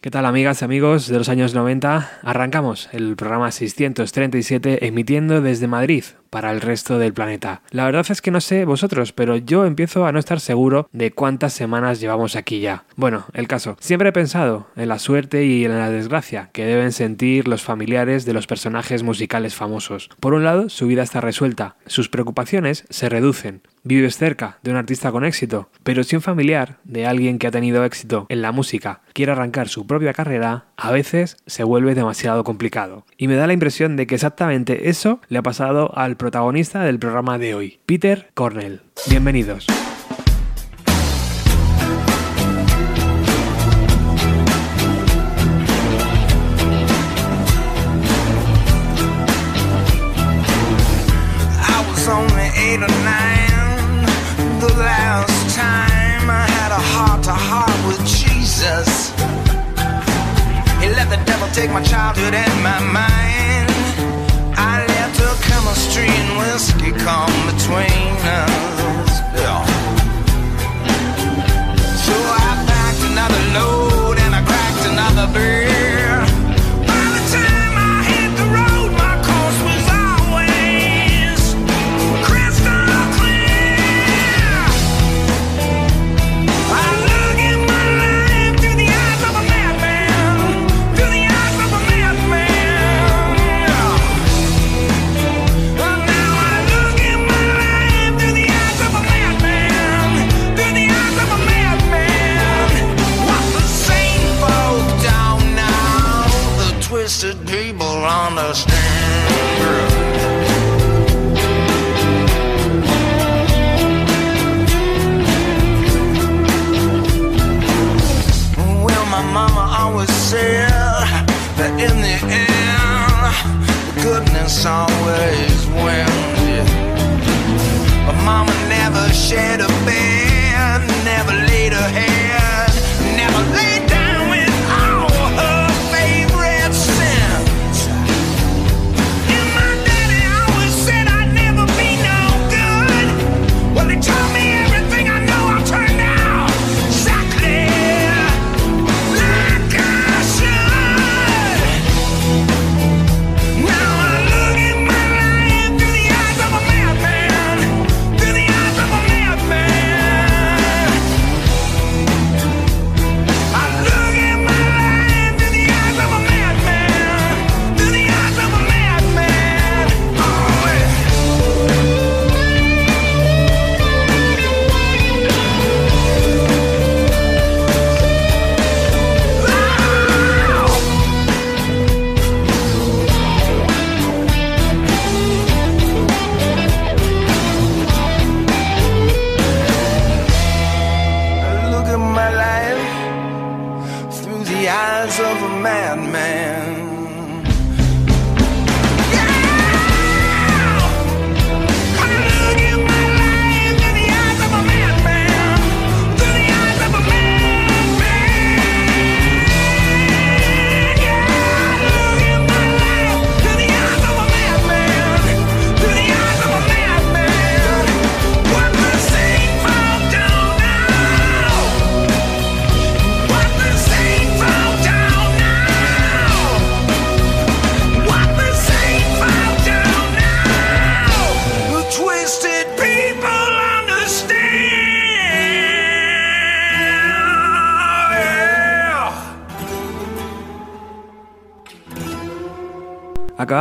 ¿Qué tal amigas y amigos de los años 90? Arrancamos el programa 637 emitiendo desde Madrid para el resto del planeta. La verdad es que no sé vosotros, pero yo empiezo a no estar seguro de cuántas semanas llevamos aquí ya. Bueno, el caso. Siempre he pensado en la suerte y en la desgracia que deben sentir los familiares de los personajes musicales famosos. Por un lado, su vida está resuelta, sus preocupaciones se reducen. Vives cerca de un artista con éxito, pero si un familiar de alguien que ha tenido éxito en la música quiere arrancar su propia carrera, a veces se vuelve demasiado complicado. Y me da la impresión de que exactamente eso le ha pasado al protagonista del programa de hoy, Peter Cornell. Bienvenidos. Take my childhood and my mind. I let the chemistry and whiskey come between us. Yeah. So I packed another load and I cracked another beer.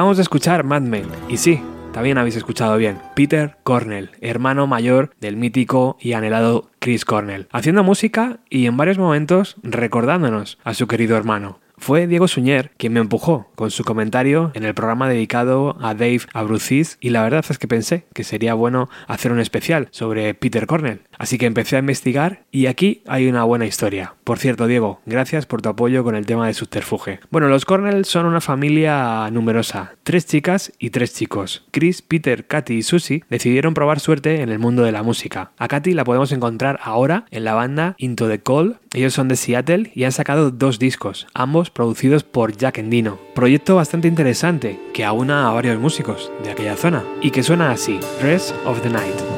Acabamos de escuchar Mad Men, y sí, también habéis escuchado bien, Peter Cornell, hermano mayor del mítico y anhelado Chris Cornell, haciendo música y en varios momentos recordándonos a su querido hermano. Fue Diego Suñer quien me empujó con su comentario en el programa dedicado a Dave Abrucis y la verdad es que pensé que sería bueno hacer un especial sobre Peter Cornell. Así que empecé a investigar y aquí hay una buena historia. Por cierto, Diego, gracias por tu apoyo con el tema de subterfuge. Bueno, los Cornell son una familia numerosa, tres chicas y tres chicos. Chris, Peter, Katy y Susie decidieron probar suerte en el mundo de la música. A Katy la podemos encontrar ahora en la banda Into the Cold. Ellos son de Seattle y han sacado dos discos, ambos producidos por Jack Endino. Proyecto bastante interesante que aúna a varios músicos de aquella zona y que suena así: Rest of the Night.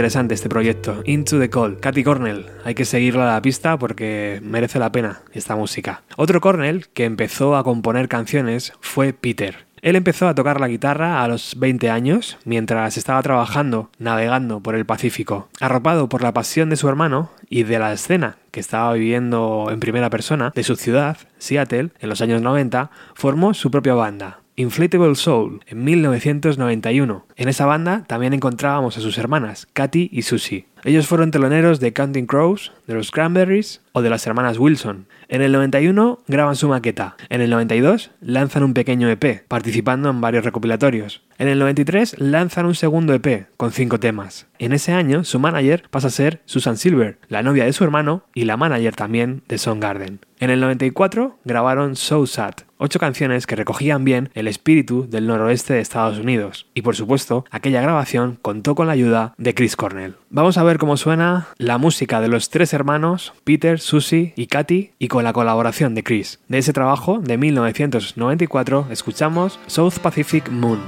Interesante este proyecto, Into the Call. Katy Cornell, hay que seguirla a la pista porque merece la pena esta música. Otro Cornell que empezó a componer canciones fue Peter. Él empezó a tocar la guitarra a los 20 años, mientras estaba trabajando, navegando por el Pacífico. Arropado por la pasión de su hermano y de la escena que estaba viviendo en primera persona de su ciudad, Seattle, en los años 90, formó su propia banda, Inflatable Soul, en 1991. En esa banda también encontrábamos a sus hermanas, Katy y Susie. Ellos fueron teloneros de Counting Crows, de los Cranberries o de las hermanas Wilson. En el 91 graban su maqueta. En el 92 lanzan un pequeño EP, participando en varios recopilatorios. En el 93 lanzan un segundo EP, con cinco temas. En ese año, su manager pasa a ser Susan Silver, la novia de su hermano y la manager también de Garden. En el 94 grabaron So Sad, ocho canciones que recogían bien el espíritu del noroeste de Estados Unidos. Y por supuesto, aquella grabación contó con la ayuda de Chris Cornell. Vamos a ver cómo suena la música de los tres hermanos, Peter, Susie y Katy, y con la colaboración de Chris. De ese trabajo, de 1994, escuchamos South Pacific Moon.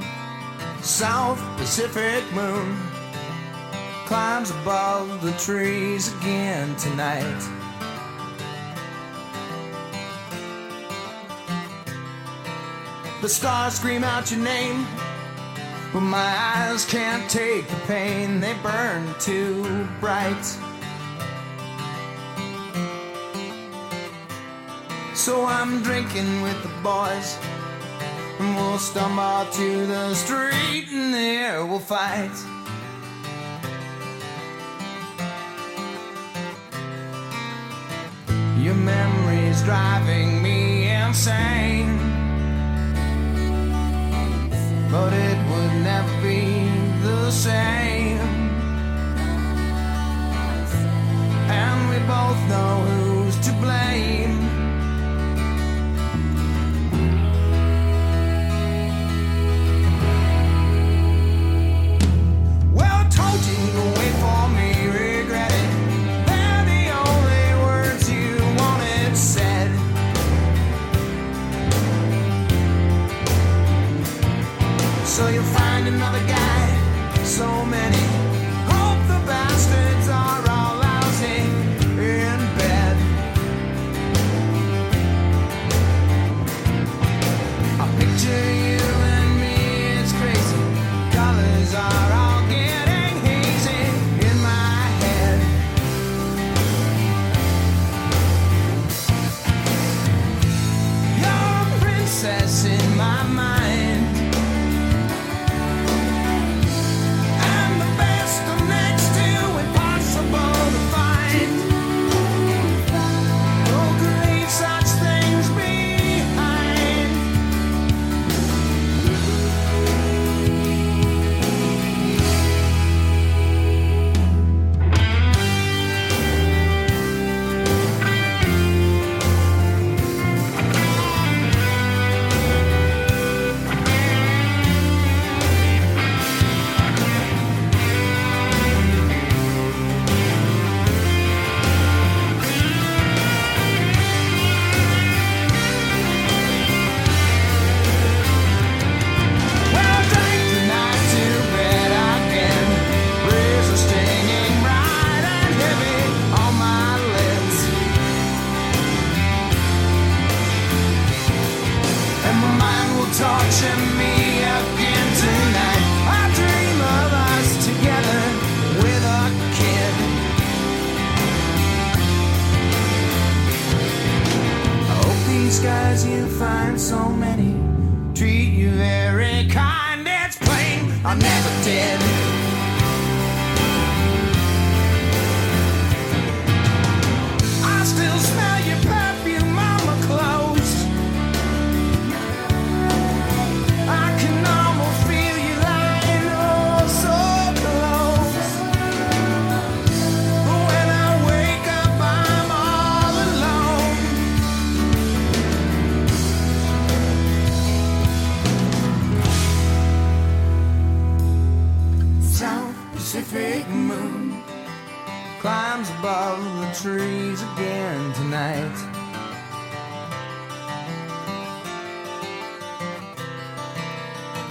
South Pacific Moon climbs above the trees again tonight. The stars scream out your name, but my eyes can't take the pain. They burn too bright. So I'm drinking with the boys, and we'll stumble to the street, and there we'll fight. Your memory's driving me insane but it would never be the same. And we both know who's to blame.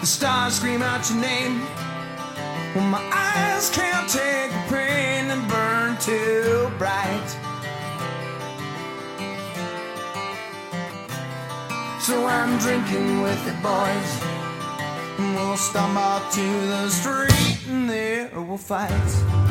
The stars scream out your name when my eyes can't take the pain and burn too bright. So I'm drinking with the boys. And we'll stumble to the street and there we'll fight.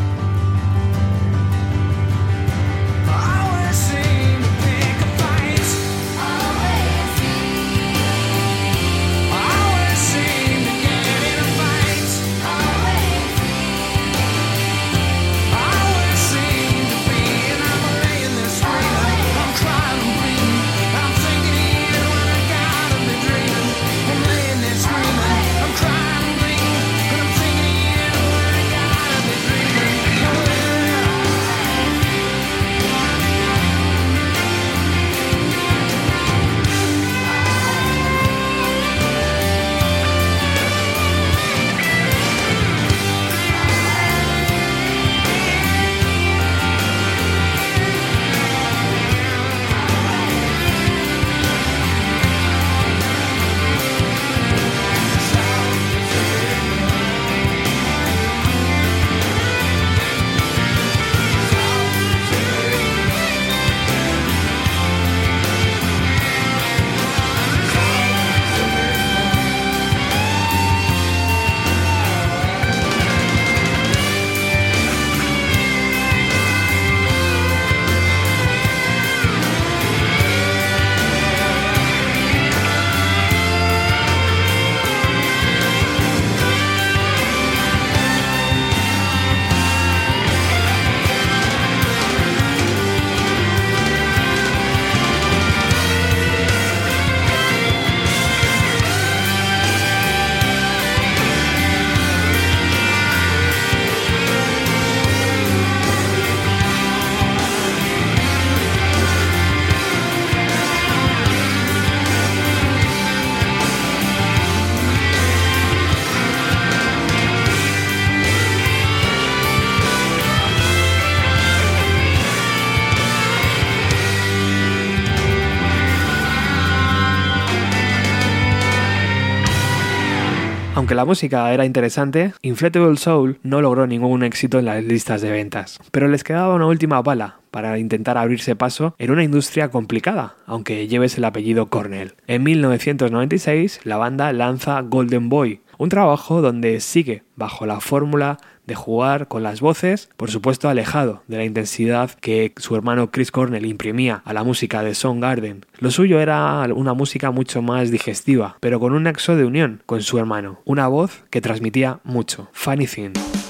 La música era interesante, Inflatable Soul no logró ningún éxito en las listas de ventas. Pero les quedaba una última bala para intentar abrirse paso en una industria complicada, aunque lleves el apellido Cornell. En 1996, la banda lanza Golden Boy, un trabajo donde sigue bajo la fórmula de jugar con las voces, por supuesto alejado de la intensidad que su hermano Chris Cornell imprimía a la música de Garden. Lo suyo era una música mucho más digestiva, pero con un nexo de unión con su hermano, una voz que transmitía mucho. Funny Thing.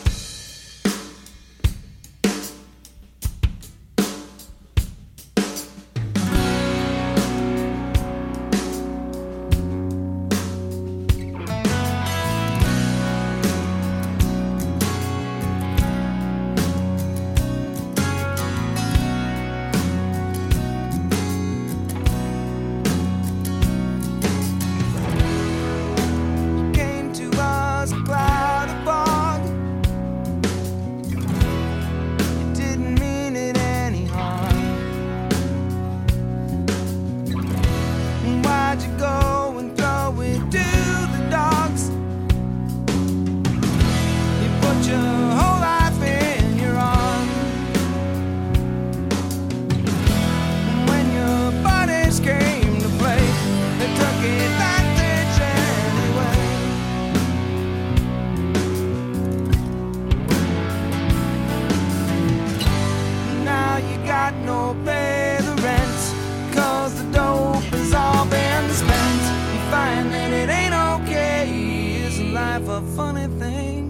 got no pay the rent, cause the dope has all been spent. You find that it ain't okay, Is life a funny thing?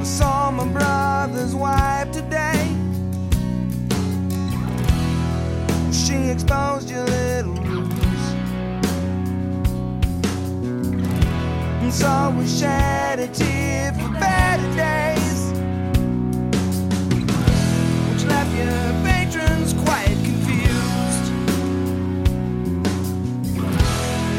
I saw my brother's wife today. She exposed so we shed a tear for better days, which left your patrons quite confused.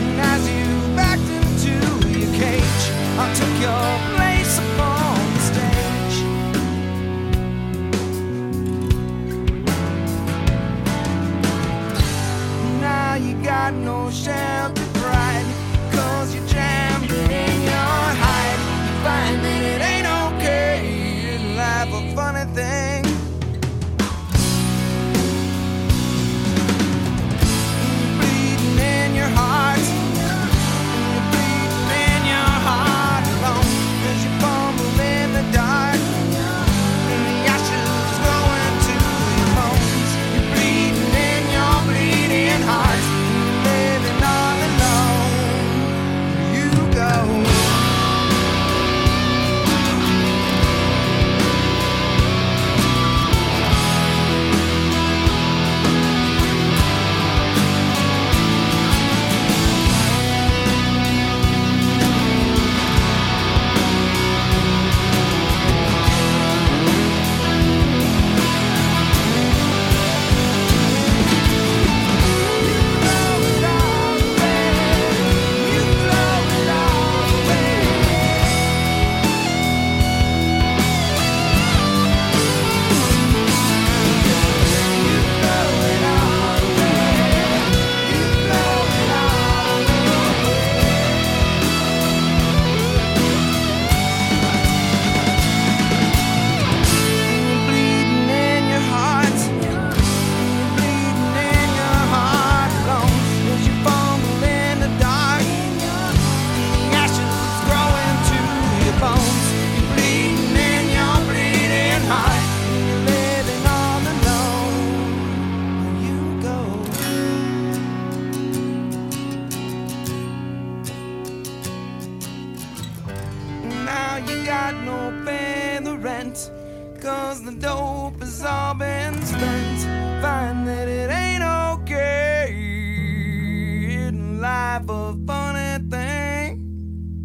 And as you backed into your cage, I took your place upon the stage. Now you got no shelter.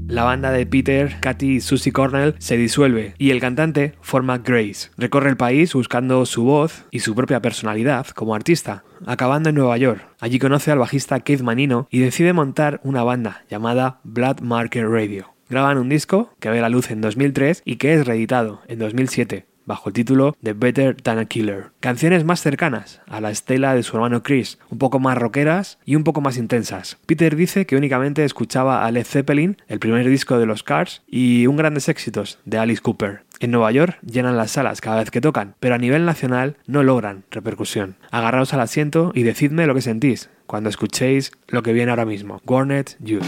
La banda de Peter, Katy y Susie Cornell se disuelve y el cantante forma Grace. Recorre el país buscando su voz y su propia personalidad como artista, acabando en Nueva York. Allí conoce al bajista Keith Manino y decide montar una banda llamada Blood Market Radio. Graban un disco que ve la luz en 2003 y que es reeditado en 2007 bajo el título de Better Than a Killer. Canciones más cercanas a la estela de su hermano Chris, un poco más rockeras y un poco más intensas. Peter dice que únicamente escuchaba a Led Zeppelin, el primer disco de los Cars, y un grandes éxitos de Alice Cooper. En Nueva York llenan las salas cada vez que tocan, pero a nivel nacional no logran repercusión. Agarraos al asiento y decidme lo que sentís cuando escuchéis lo que viene ahora mismo. Gornet Youth.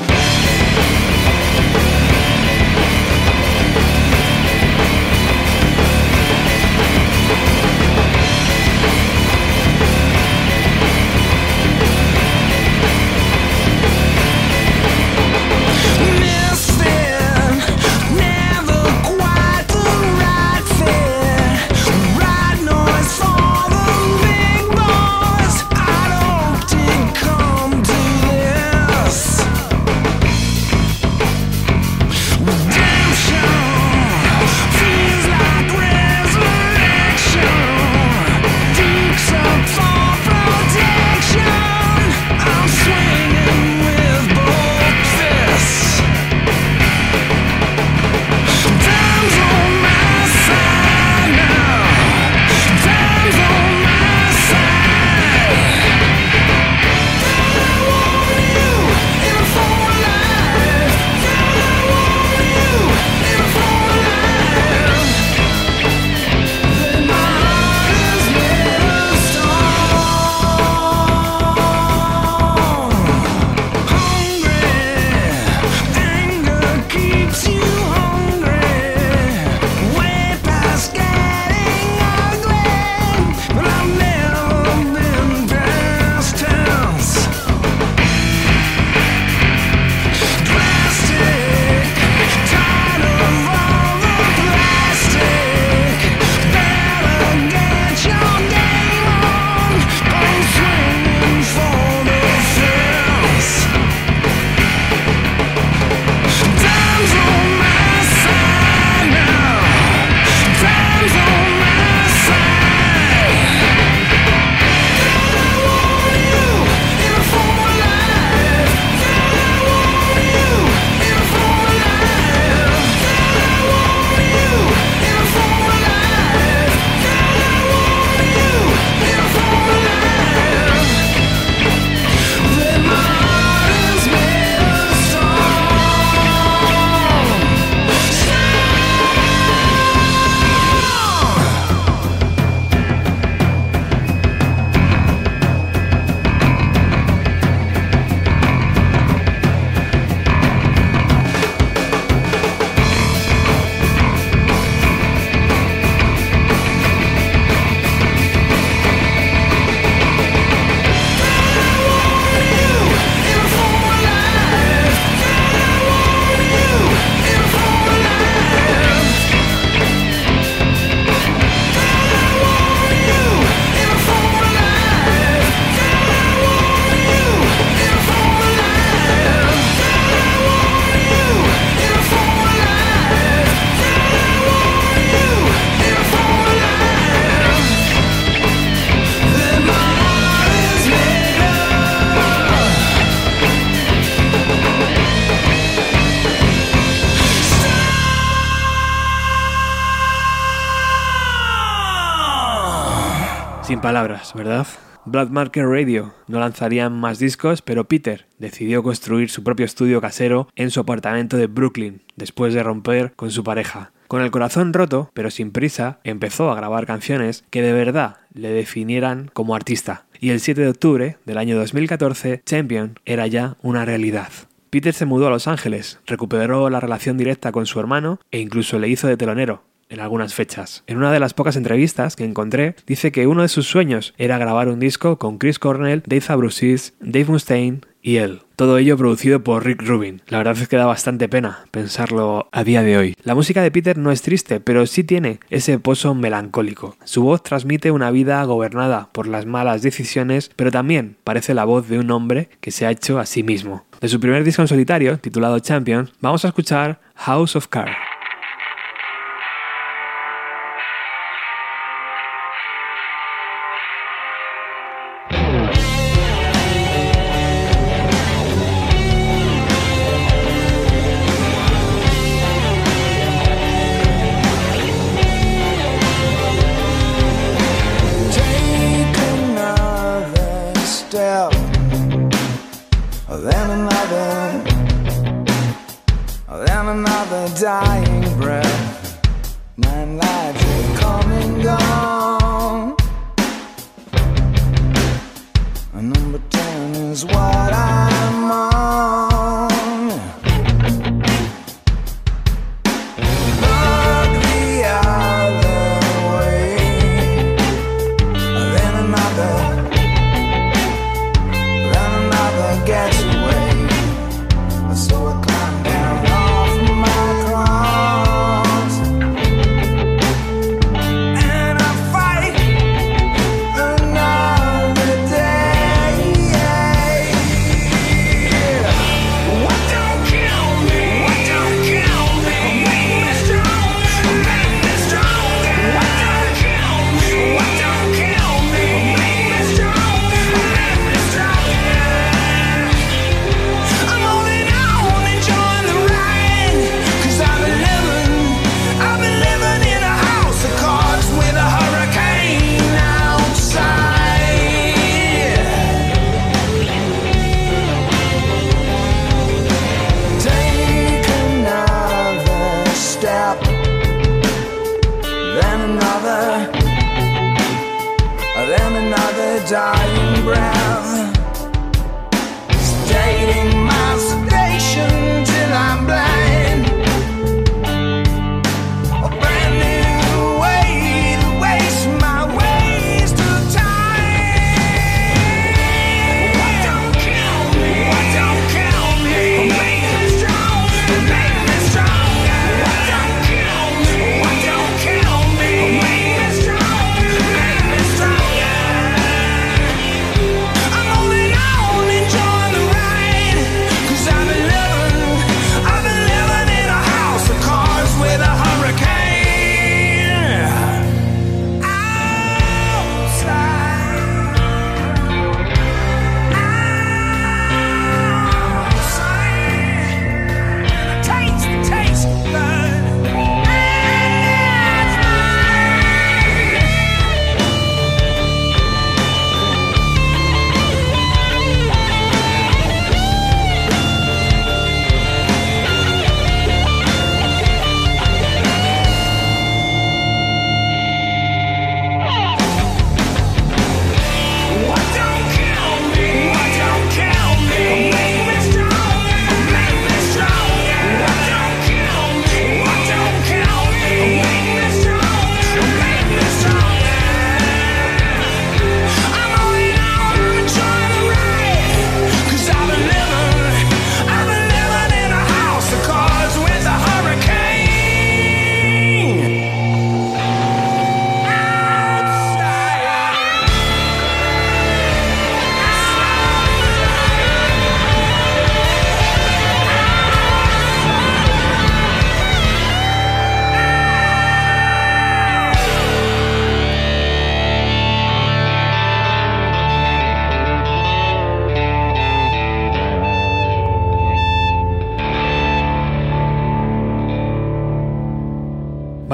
Sin palabras, ¿verdad? Blood Market Radio no lanzarían más discos, pero Peter decidió construir su propio estudio casero en su apartamento de Brooklyn, después de romper con su pareja. Con el corazón roto, pero sin prisa, empezó a grabar canciones que de verdad le definieran como artista. Y el 7 de octubre del año 2014, Champion era ya una realidad. Peter se mudó a Los Ángeles, recuperó la relación directa con su hermano e incluso le hizo de telonero, en algunas fechas. En una de las pocas entrevistas que encontré, dice que uno de sus sueños era grabar un disco con Chris Cornell, Dave Abruzzese, Dave Mustaine y él. Todo ello producido por Rick Rubin. La verdad es que da bastante pena pensarlo a día de hoy. La música de Peter no es triste, pero sí tiene ese pozo melancólico. Su voz transmite una vida gobernada por las malas decisiones, pero también parece la voz de un hombre que se ha hecho a sí mismo. De su primer disco en solitario, titulado Champion, vamos a escuchar House of Cards.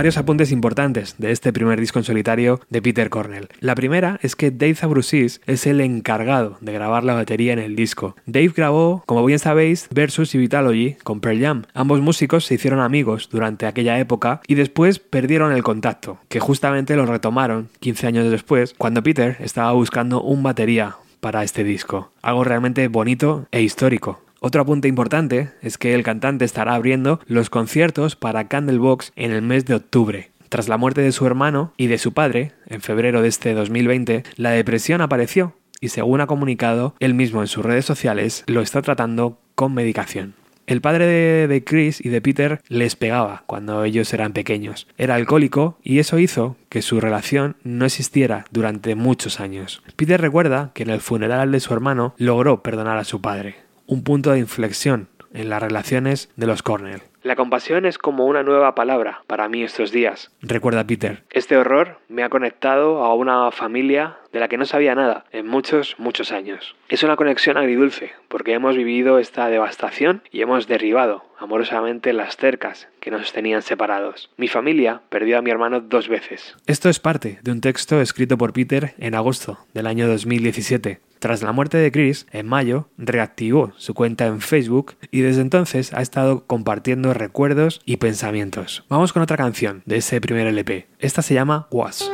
Varios apuntes importantes de este primer disco en solitario de Peter Cornell. La primera es que Dave Zabrusis es el encargado de grabar la batería en el disco. Dave grabó, como bien sabéis, Versus y Vitalogy con Pearl Jam. Ambos músicos se hicieron amigos durante aquella época y después perdieron el contacto, que justamente lo retomaron 15 años después, cuando Peter estaba buscando un batería para este disco. Algo realmente bonito e histórico. Otro apunte importante es que el cantante estará abriendo los conciertos para Candlebox en el mes de octubre. Tras la muerte de su hermano y de su padre, en febrero de este 2020, la depresión apareció y según ha comunicado él mismo en sus redes sociales, lo está tratando con medicación. El padre de, Chris y de Peter les pegaba cuando ellos eran pequeños. Era alcohólico y eso hizo que su relación no existiera durante muchos años. Peter recuerda que en el funeral de su hermano logró perdonar a su padre. Un punto de inflexión en las relaciones de los Cornell. La compasión es como una nueva palabra para mí estos días, recuerda Peter. Este horror me ha conectado a una familia de la que no sabía nada en muchos, muchos años. Es una conexión agridulce, porque hemos vivido esta devastación y hemos derribado amorosamente las cercas que nos tenían separados. Mi familia perdió a mi hermano dos veces. Esto es parte de un texto escrito por Peter en agosto del año 2017. Tras la muerte de Chris, en mayo, reactivó su cuenta en Facebook y desde entonces ha estado compartiendo recuerdos y pensamientos. Vamos con otra canción de ese primer LP. Esta se llama Was.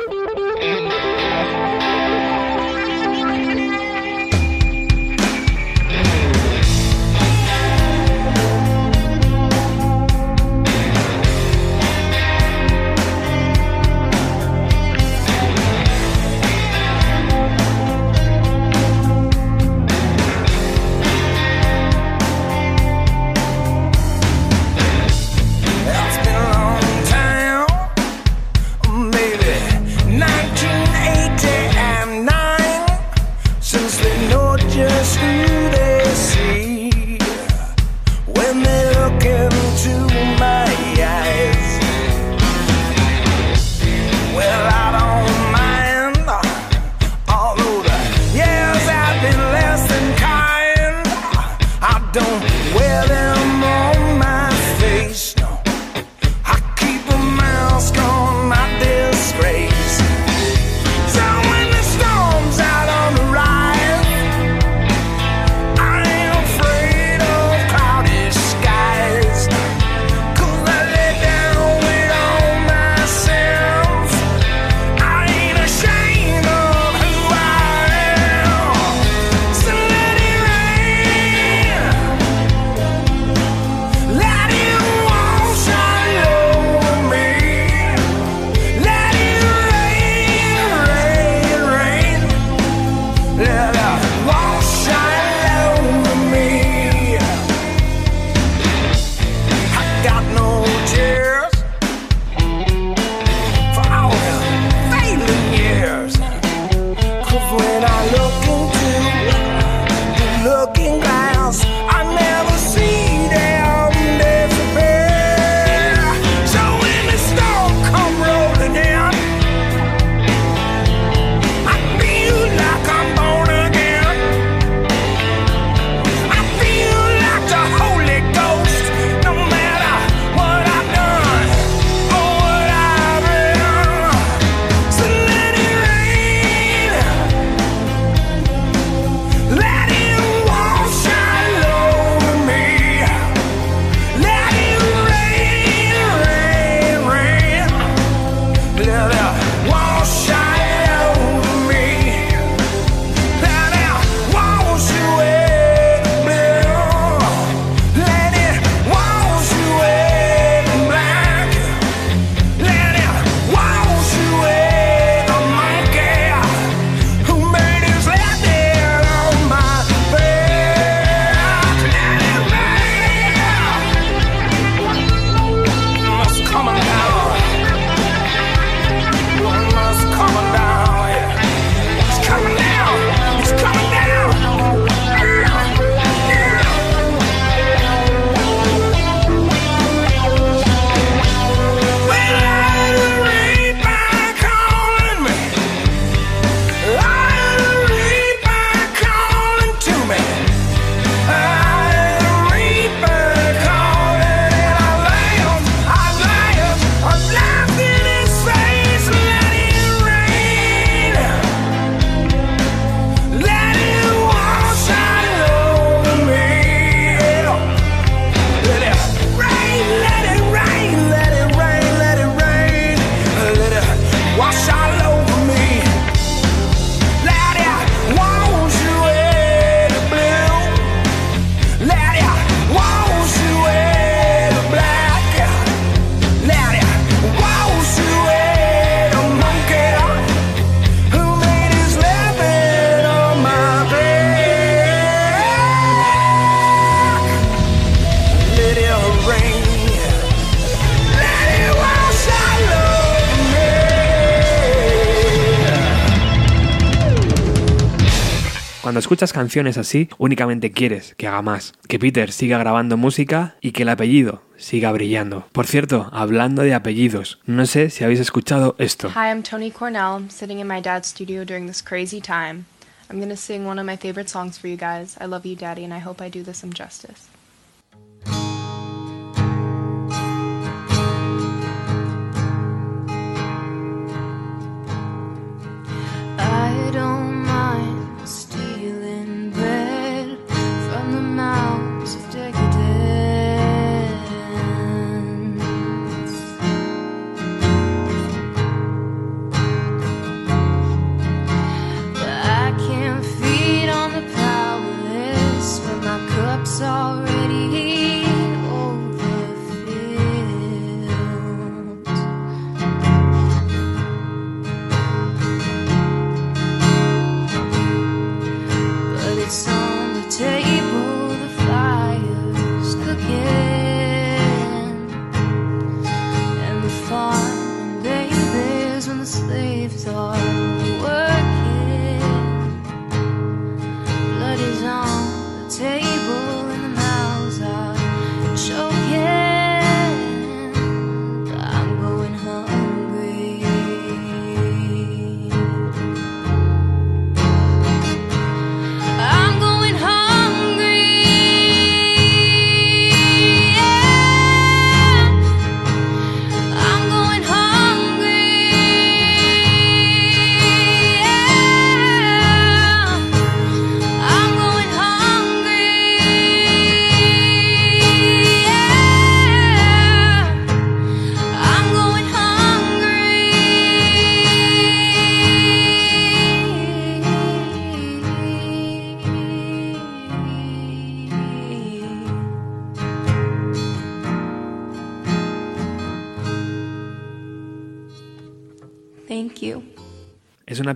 Cuando escuchas canciones así, únicamente quieres que haga más, que Peter siga grabando música y que el apellido siga brillando. Por cierto, hablando de apellidos, no sé si habéis escuchado esto. Hi, I'm Tony Cornell. Sitting in my dad's studio during this crazy time. I'm gonna sing one of my favorite songs for you guys. I love you, Daddy, and I hope I do this some justice.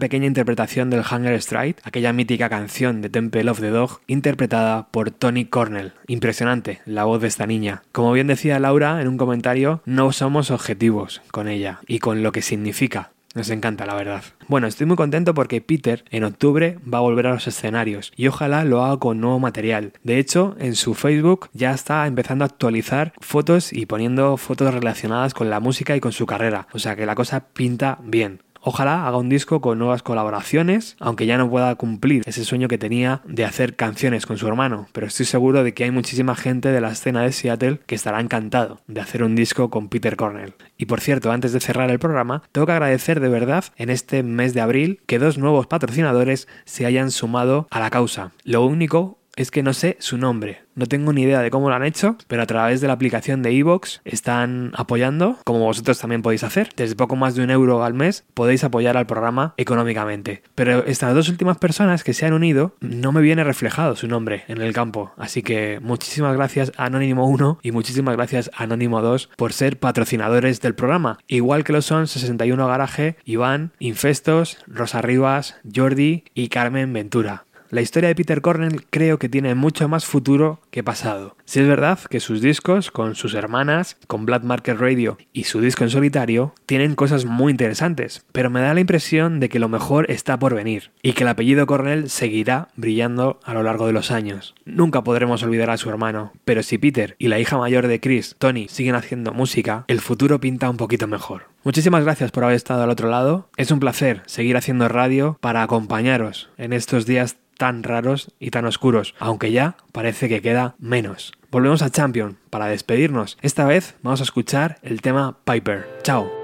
Pequeña interpretación del Hunger Strike, aquella mítica canción de Temple of the Dog, interpretada por Tony Cornell. Impresionante la voz de esta niña. Como bien decía Laura en un comentario, no somos objetivos con ella y con lo que significa. Nos encanta, la verdad. Bueno, estoy muy contento porque Peter en octubre va a volver a los escenarios y ojalá lo haga con nuevo material. De hecho, en su Facebook ya está empezando a actualizar fotos y poniendo fotos relacionadas con la música y con su carrera. O sea que la cosa pinta bien. Ojalá haga un disco con nuevas colaboraciones, aunque ya no pueda cumplir ese sueño que tenía de hacer canciones con su hermano, pero estoy seguro de que hay muchísima gente de la escena de Seattle que estará encantado de hacer un disco con Peter Cornell. Y por cierto, antes de cerrar el programa, tengo que agradecer de verdad en este mes de abril que dos nuevos patrocinadores se hayan sumado a la causa. Lo único es que no sé su nombre. No tengo ni idea de cómo lo han hecho, pero a través de la aplicación de Evox están apoyando, como vosotros también podéis hacer. Desde poco más de un euro al mes podéis apoyar al programa económicamente. Pero estas dos últimas personas que se han unido, no me viene reflejado su nombre en el campo. Así que muchísimas gracias Anónimo 1 y muchísimas gracias a Anónimo 2 por ser patrocinadores del programa. Igual que lo son 61 Garaje, Iván, Infestos, Rosa Rivas, Jordi y Carmen Ventura. La historia de Peter Cornell creo que tiene mucho más futuro que pasado. Si es verdad que sus discos, con sus hermanas, con Black Market Radio y su disco en solitario, tienen cosas muy interesantes, pero me da la impresión de que lo mejor está por venir y que el apellido Cornell seguirá brillando a lo largo de los años. Nunca podremos olvidar a su hermano, pero si Peter y la hija mayor de Chris, Tony, siguen haciendo música, el futuro pinta un poquito mejor. Muchísimas gracias por haber estado al otro lado. Es un placer seguir haciendo radio para acompañaros en estos días tan raros y tan oscuros, aunque ya parece que queda menos. Volvemos a Champion para despedirnos. Esta vez vamos a escuchar el tema Piper. Chao.